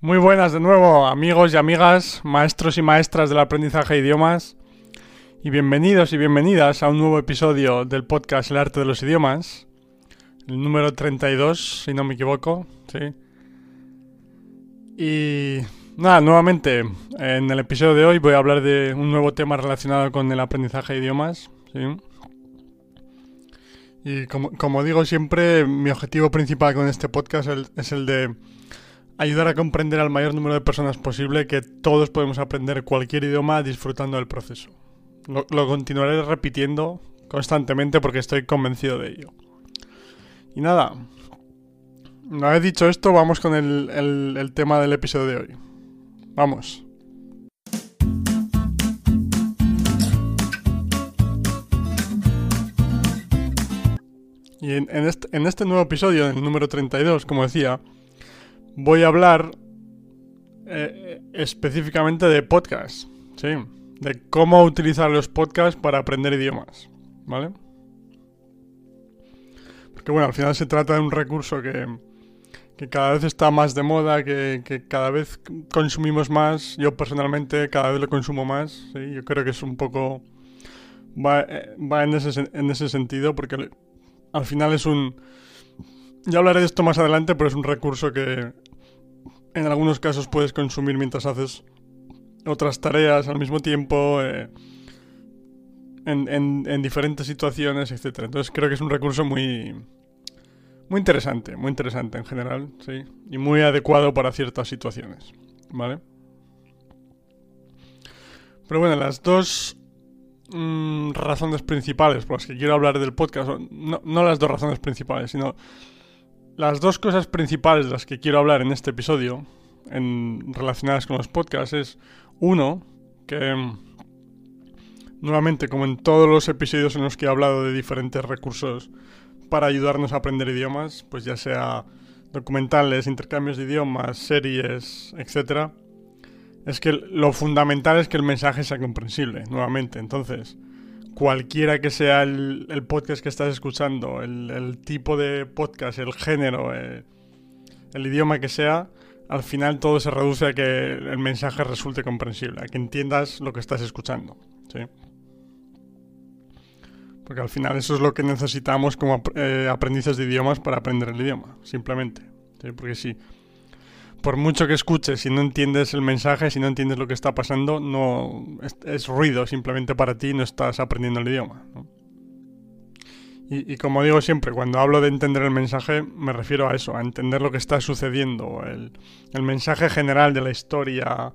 Muy buenas de nuevo, amigos y amigas, maestros y maestras del aprendizaje de idiomas, y bienvenidos y bienvenidas a un nuevo episodio del podcast El arte de los idiomas, el número 32, si no me equivoco, sí. Y nada, nuevamente, en el episodio de hoy voy a hablar de un nuevo tema relacionado con el aprendizaje de idiomas, sí. Y como, como digo siempre, mi objetivo principal con este podcast es el de ayudar a comprender al mayor número de personas posible que todos podemos aprender cualquier idioma disfrutando del proceso. Lo, continuaré repitiendo constantemente porque estoy convencido de ello. Y nada, una vez dicho esto, vamos con el, tema del episodio de hoy. Vamos. Y en, este, en, este, nuevo episodio, el número 32, como decía, voy a hablar eh, específicamente de podcasts, ¿sí? De cómo utilizar los podcasts para aprender idiomas, ¿vale? Porque bueno, al final se trata de un recurso que, cada vez está más de moda, que, cada vez consumimos más. Yo personalmente cada vez lo consumo más. Yo creo que es un poco... Va, eh, va en, ese, en ese sentido porque al final es un... Ya hablaré de esto más adelante, pero es un recurso que en algunos casos puedes consumir mientras haces otras tareas al mismo tiempo, eh, en, diferentes situaciones, etc. Entonces creo que es un recurso muy, muy interesante, muy interesante en general, sí, y muy adecuado para ciertas situaciones, ¿vale? Pero bueno, las dos mm, razones principales por las que quiero hablar del podcast, no, no las dos razones principales, sino las dos cosas principales de las que quiero hablar en este episodio, en, relacionadas con los podcasts, es uno, que nuevamente, como en todos los episodios en los que he hablado de diferentes recursos para ayudarnos a aprender idiomas, pues ya sea documentales, intercambios de idiomas, series, etc., es que lo fundamental es que el mensaje sea comprensible, nuevamente. Entonces, cualquiera que sea el, podcast que estás escuchando, el, tipo de podcast, el género, eh, el idioma que sea, al final todo se reduce a que el mensaje resulte comprensible, a que entiendas lo que estás escuchando. ¿sí? Porque al final eso es lo que necesitamos como eh, aprendices de idiomas para aprender el idioma, simplemente. ¿sí? Porque si por mucho que escuches, si no entiendes el mensaje, si no entiendes lo que está pasando, no es, ruido simplemente para ti, no estás aprendiendo el idioma. Y, como digo siempre, cuando hablo de entender el mensaje, me refiero a eso, a entender lo que está sucediendo, el, mensaje general de la historia,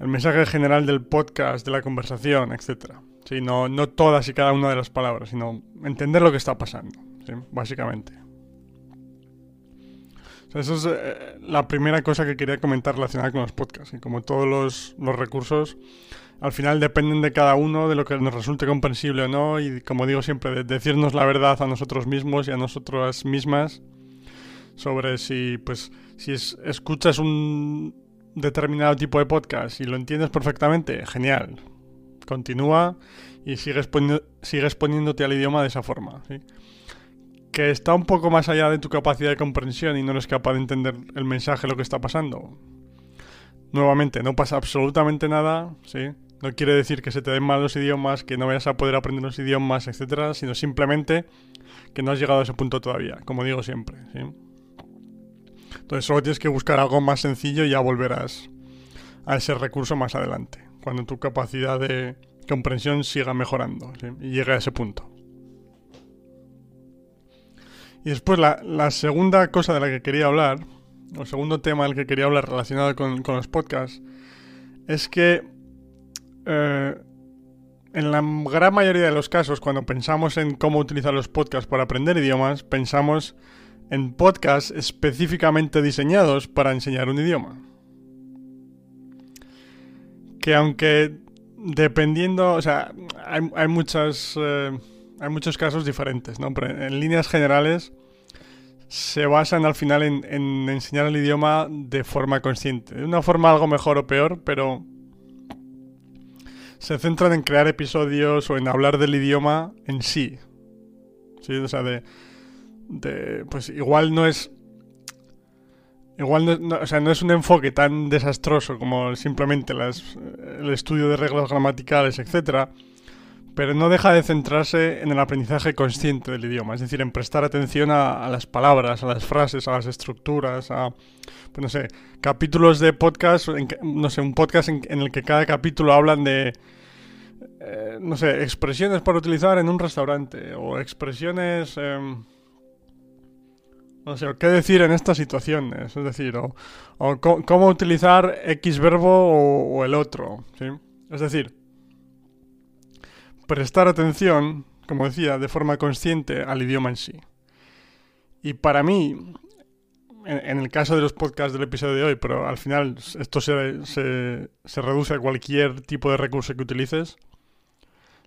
el mensaje general del podcast, de la conversación, etc. Sí, no, no todas y cada una de las palabras, sino entender lo que está pasando, básicamente. Esa es eh, la primera cosa que quería comentar relacionada con los podcasts. Y como todos los, recursos, al final dependen de cada uno, de lo que nos resulte comprensible o no. Y como digo siempre, de decirnos la verdad a nosotros mismos y a nosotras mismas sobre si, pues, si escuchas un determinado tipo de podcast y lo entiendes perfectamente, genial. Continúa y sigues, sigues poniéndote al idioma de esa forma. ¿sí? Que está un poco más allá de tu capacidad de comprensión y no eres capaz de entender el mensaje, lo que está pasando. Nuevamente, no pasa absolutamente nada, ¿sí? No quiere decir que se te den mal los idiomas, que no vayas a poder aprender los idiomas, etcétera, sino simplemente que no has llegado a ese punto todavía, como digo siempre, ¿sí? Entonces solo tienes que buscar algo más sencillo y ya volverás a ese recurso más adelante, cuando tu capacidad de comprensión siga mejorando y llegue a ese punto. Y después la, segunda cosa de la que quería hablar, o segundo tema del que quería hablar relacionado con, los podcasts, es que eh, en la gran mayoría de los casos, cuando pensamos en cómo utilizar los podcasts para aprender idiomas, pensamos en podcasts específicamente diseñados para enseñar un idioma. Que aunque dependiendo, o sea, hay, muchas... Eh, hay muchos casos diferentes, ¿no? Pero en líneas generales se basan al final en, enseñar el idioma de forma consciente. De una forma algo mejor o peor, pero se centran en crear episodios o en hablar del idioma en sí. Sí, o sea, de, pues igual no es igual no, o sea, no es un enfoque tan desastroso como simplemente las, el estudio de reglas gramaticales, etcétera, pero no deja de centrarse en el aprendizaje consciente del idioma, es decir, en prestar atención a, las palabras, a las frases, a las estructuras, a, pues no sé, capítulos de podcast, no sé, un podcast en, el que cada capítulo hablan de, eh, no sé, expresiones para utilizar en un restaurante o expresiones... Em, no sé, qué decir en estas situaciones, es decir, o, cómo, utilizar X verbo o, o el otro, ¿sí? Es decir, prestar atención, como decía, de forma consciente al idioma en sí. Y para mí, en, el caso de los podcasts del episodio de hoy, pero al final esto se, se, reduce a cualquier tipo de recurso que utilices,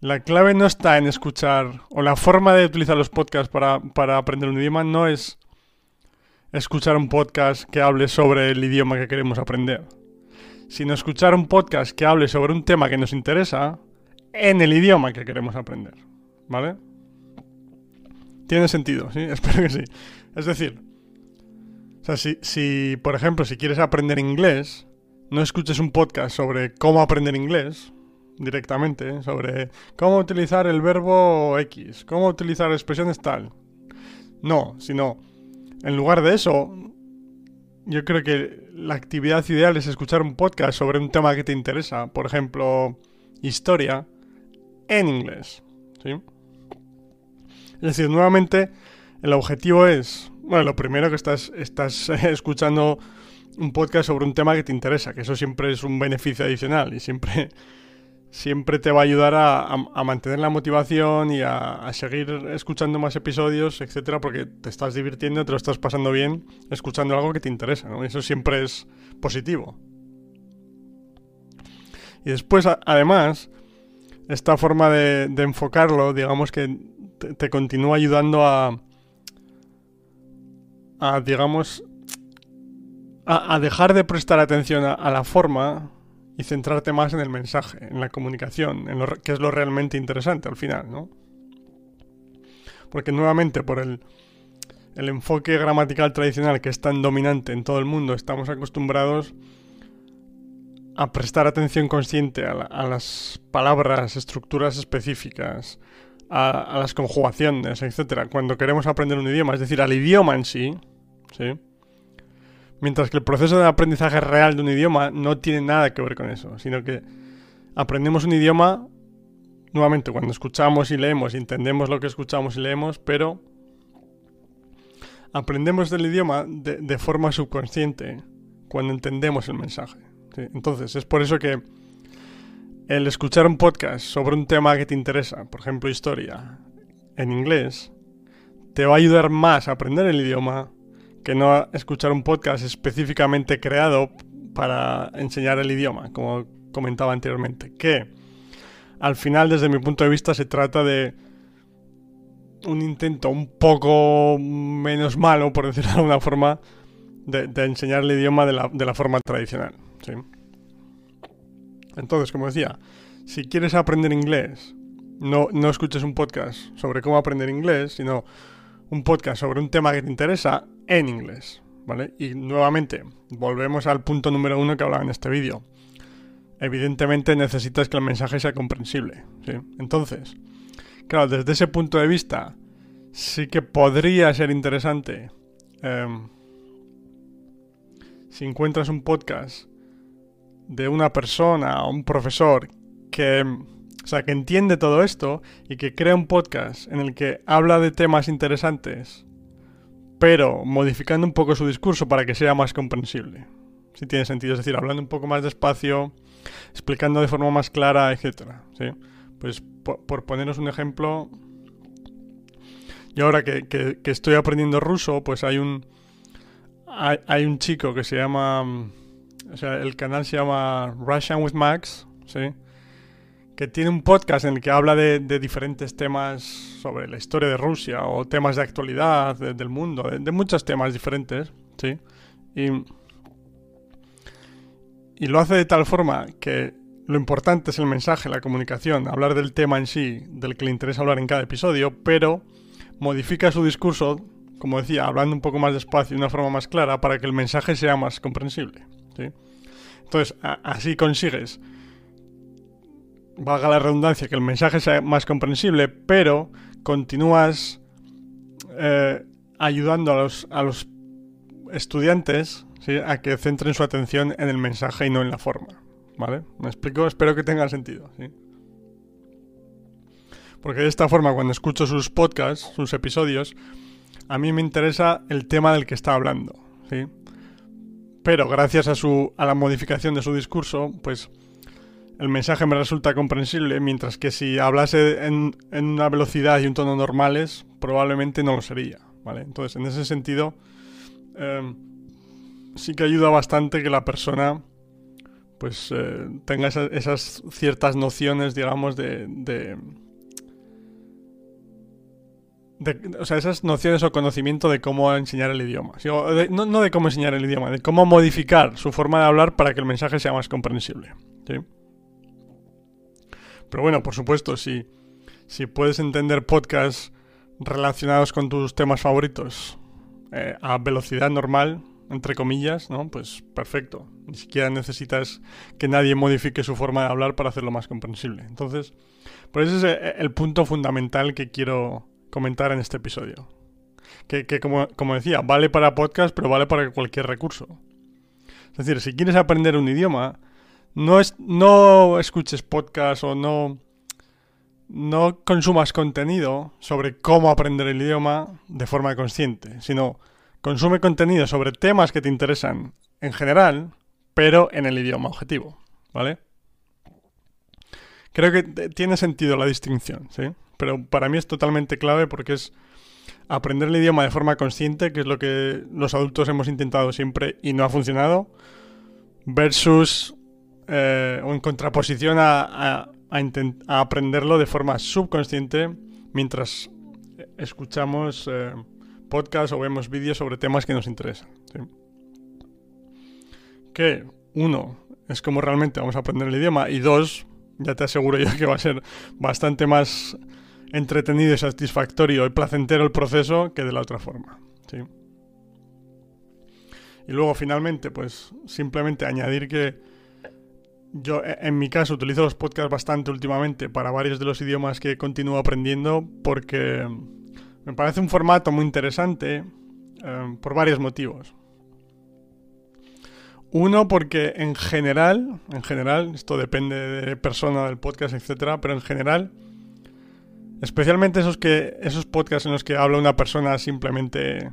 la clave no está en escuchar, o la forma de utilizar los podcasts para, para aprender un idioma no es escuchar un podcast que hable sobre el idioma que queremos aprender, sino escuchar un podcast que hable sobre un tema que nos interesa en el idioma que queremos aprender. ¿Vale? Tiene sentido, ¿sí? Espero que sí. Es decir, o sea, si, si, por ejemplo, si quieres aprender inglés, no escuches un podcast sobre cómo aprender inglés directamente, sobre cómo utilizar el verbo X, cómo utilizar expresiones tal. No, sino, en lugar de eso, yo creo que la actividad ideal es escuchar un podcast sobre un tema que te interesa, por ejemplo, historia, en inglés. ¿sí? Es decir, nuevamente, el objetivo es, bueno, lo primero que estás, estás escuchando un podcast sobre un tema que te interesa, que eso siempre es un beneficio adicional y siempre, siempre te va a ayudar a, mantener la motivación y a, seguir escuchando más episodios, etcétera, porque te estás divirtiendo, te lo estás pasando bien escuchando algo que te interesa, ¿no? Eso siempre es positivo. Y después, además, esta forma de, enfocarlo, digamos que te, continúa ayudando a, a digamos, a, dejar de prestar atención a, la forma y centrarte más en el mensaje, en la comunicación, en lo que es lo realmente interesante al final, ¿no? Porque nuevamente por el, el enfoque gramatical tradicional que es tan dominante en todo el mundo, estamos acostumbrados prestar atención consciente a, las palabras, estructuras específicas, a, las conjugaciones, etc. Cuando queremos aprender un idioma, es decir, al idioma en sí, ¿sí? Mientras que el proceso de aprendizaje real de un idioma no tiene nada que ver con eso, sino que aprendemos un idioma, nuevamente, cuando escuchamos y leemos, entendemos lo que escuchamos y leemos, pero aprendemos del idioma de forma subconsciente cuando entendemos el mensaje. Entonces, es por eso que el escuchar un podcast sobre un tema que te interesa, por ejemplo historia, en inglés, te va a ayudar más a aprender el idioma que no escuchar un podcast específicamente creado para enseñar el idioma, como comentaba anteriormente. Que al final, desde mi punto de vista, se trata de un intento un poco menos malo, por decirlo de alguna forma, de, enseñar el idioma de la, de la forma tradicional. ¿sí? Entonces, como decía, si quieres aprender inglés, no, no escuches un podcast sobre cómo aprender inglés, sino un podcast sobre un tema que te interesa en inglés. ¿Vale? Y nuevamente, volvemos al punto número uno que hablaba en este vídeo. Evidentemente necesitas que el mensaje sea comprensible. ¿sí? Entonces, claro, desde ese punto de vista, sí que podría ser interesante em, si encuentras un podcast de una persona un profesor que, o sea, que entiende todo esto y que crea un podcast en el que habla de temas interesantes, pero modificando un poco su discurso para que sea más comprensible. Si tiene sentido, es decir, hablando un poco más despacio, explicando de forma más clara, etcétera, ¿sí? Pues por, poneros un ejemplo, yo ahora que, que, estoy aprendiendo ruso, pues hay un hay, un chico que se llama o sea, el canal se llama Russian with Max, ¿sí? Que tiene un podcast en el que habla de, diferentes temas sobre la historia de Rusia o temas de actualidad del mundo, de, muchos temas diferentes, ¿sí? Y, y lo hace de tal forma que lo importante es el mensaje, la comunicación, hablar del tema en sí, del que le interesa hablar en cada episodio, pero modifica su discurso como decía, hablando un poco más despacio y de una forma más clara para que el mensaje sea más comprensible. Entonces, así consigues, valga la redundancia, que el mensaje sea más comprensible, pero continúas eh, ayudando a los, estudiantes a que centren su atención en el mensaje y no en la forma. ¿Vale? ¿Me explico? Espero que tenga sentido. Porque de esta forma, cuando escucho sus podcasts, sus episodios, a mí me interesa el tema del que está hablando. ¿sí? Pero gracias a, su, a la modificación de su discurso, pues el mensaje me resulta comprensible, mientras que si hablase en, una velocidad y un tono normales, probablemente no lo sería. ¿vale? Entonces, en ese sentido, em, sí que ayuda bastante que la persona pues eh, tenga esas, ciertas nociones, digamos, de, o sea, esas nociones o conocimiento de cómo enseñar el idioma. no, no, de cómo enseñar el idioma, de cómo modificar su forma de hablar para que el mensaje sea más comprensible. ¿sí? Pero bueno, por supuesto, si, si puedes entender podcasts relacionados con tus temas favoritos eh, a velocidad normal, entre comillas, ¿no? Pues perfecto. Ni siquiera necesitas que nadie modifique su forma de hablar para hacerlo más comprensible. Entonces, pues ese es el punto fundamental que quiero comentar en este episodio. Que, como, como, decía, vale para podcast, pero vale para cualquier recurso. Es decir, si quieres aprender un idioma, no, es, no escuches podcast o no, no consumas contenido sobre cómo aprender el idioma de forma consciente, sino consume contenido sobre temas que te interesan en general, pero en el idioma objetivo, ¿vale? Creo que tiene sentido la distinción, ¿sí? Pero para mí es totalmente clave porque es aprender el idioma de forma consciente, que es lo que los adultos hemos intentado siempre y no ha funcionado, versus eh, en contraposición a, aprenderlo de forma subconsciente mientras escuchamos eh, podcasts o vemos vídeos sobre temas que nos interesan. Que, uno, es como realmente vamos a aprender el idioma y dos, ya te aseguro yo que va a ser bastante más entretenido y satisfactorio y placentero el proceso que de la otra forma. Y luego finalmente, pues simplemente añadir que yo, e, en mi caso, utilizo los podcasts bastante últimamente para varios de los idiomas que continúo aprendiendo porque me parece un formato muy interesante eh, por varios motivos. Uno, porque en general, en general, esto depende de persona, del podcast, etcétera, pero en general, especialmente esos que, esos podcasts en los que habla una persona simplemente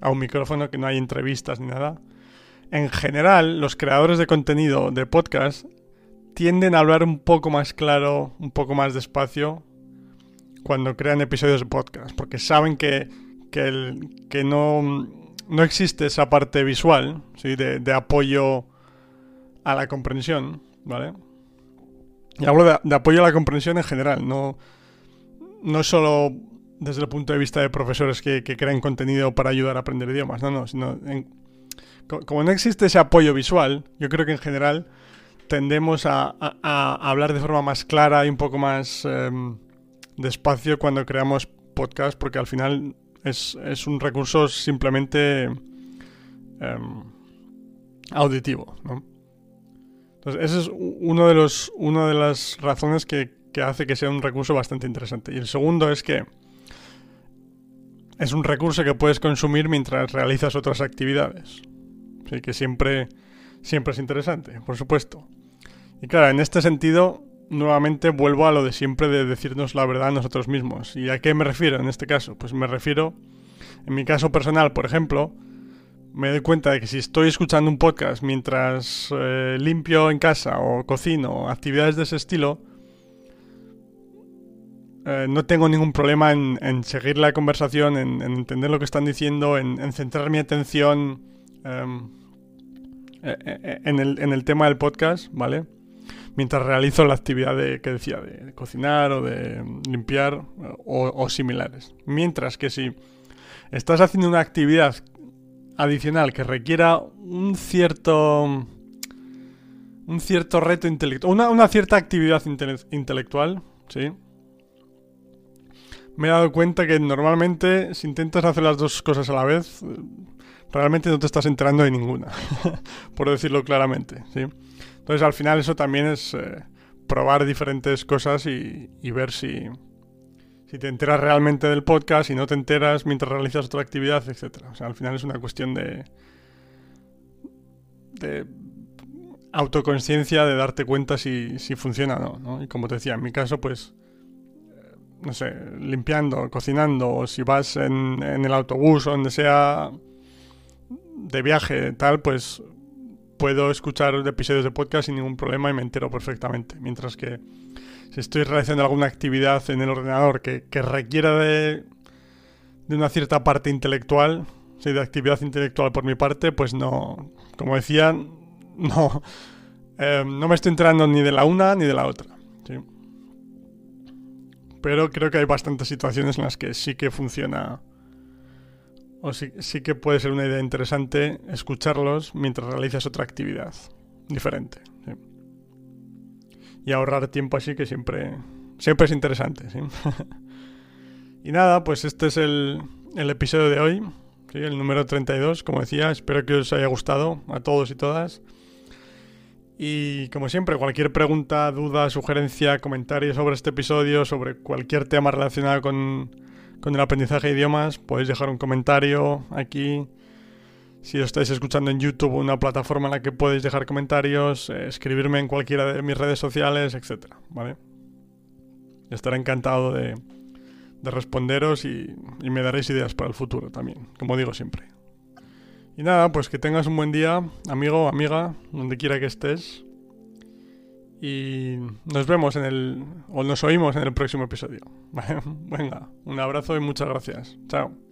a un micrófono, que no hay entrevistas ni nada, en general, los creadores de contenido de podcast tienden a hablar un poco más claro, un poco más despacio cuando crean episodios de podcast, porque saben que, que, no, no, existe esa parte visual ¿sí? de, apoyo a la comprensión, ¿vale? Y hablo de, apoyo a la comprensión en general, no, no solo desde el punto de vista de profesores que, que crean contenido para ayudar a aprender idiomas, no, no, sino como no existe ese apoyo visual, yo creo que en general tendemos a, hablar de forma más clara y un poco más em, despacio cuando creamos podcast, porque al final es, un recurso simplemente em, auditivo. Entonces, esa es uno de los, una de las razones que, que hace que sea un recurso bastante interesante. Y el segundo es que es un recurso que puedes consumir mientras realizas otras actividades. Sí, que siempre, siempre es interesante, por supuesto. Y claro, en este sentido, nuevamente vuelvo a lo de siempre de decirnos la verdad a nosotros mismos. ¿Y a qué me refiero en este caso? Pues me refiero, en mi caso personal, por ejemplo, me doy cuenta de que si estoy escuchando un podcast mientras eh, limpio en casa o cocino, actividades de ese estilo, eh, no tengo ningún problema en, seguir la conversación, en, entender lo que están diciendo, en centrar mi atención Em, eh, eh, en, el, tema del podcast, ¿vale? Mientras realizo la actividad de, que decía, de cocinar o de limpiar o, similares. Mientras que si estás haciendo una actividad adicional que requiera un cierto un cierto reto intelectual, una, cierta actividad intelectual, ¿sí? Me he dado cuenta que normalmente si intentas hacer las dos cosas a la vez, realmente no te estás enterando de ninguna, por decirlo claramente, ¿sí? Entonces al final eso también es eh, probar diferentes cosas y, ver si, si te enteras realmente del podcast, si no te enteras mientras realizas otra actividad, etc. O sea, al final es una cuestión de, de autoconciencia, de darte cuenta si, si funciona o no, no, Y como te decía, en mi caso, pues no sé, limpiando, cocinando, o si vas en, el autobús o donde sea de viaje, tal, pues puedo escuchar episodios de podcast sin ningún problema y me entero perfectamente. Mientras que si estoy realizando alguna actividad en el ordenador que, que requiera de, de, una cierta parte intelectual, sí, de actividad intelectual por mi parte, pues no, como decía, no, eh, no me estoy enterando ni de la una ni de la otra. ¿sí? Pero creo que hay bastantes situaciones en las que sí que funciona o sí, que puede ser una idea interesante escucharlos mientras realizas otra actividad diferente. Y ahorrar tiempo así que siempre, siempre es interesante. ¿sí? y nada, pues este es el, el episodio de hoy, el número 32, como decía. Espero que os haya gustado a todos y todas. Y como siempre, cualquier pregunta, duda, sugerencia, comentario sobre este episodio, sobre cualquier tema relacionado con, con el aprendizaje de idiomas, podéis dejar un comentario aquí. Si lo estáis escuchando en YouTube, una plataforma en la que podéis dejar comentarios, eh, escribirme en cualquiera de mis redes sociales, etc. ¿Vale? Estaré encantado de, de responderos y, y me daréis ideas para el futuro también, como digo siempre. Y nada, pues que tengas un buen día, amigo, amiga, donde quiera que estés. Y nos vemos en el. o nos oímos en el próximo episodio. Venga, un abrazo y muchas gracias. Chao.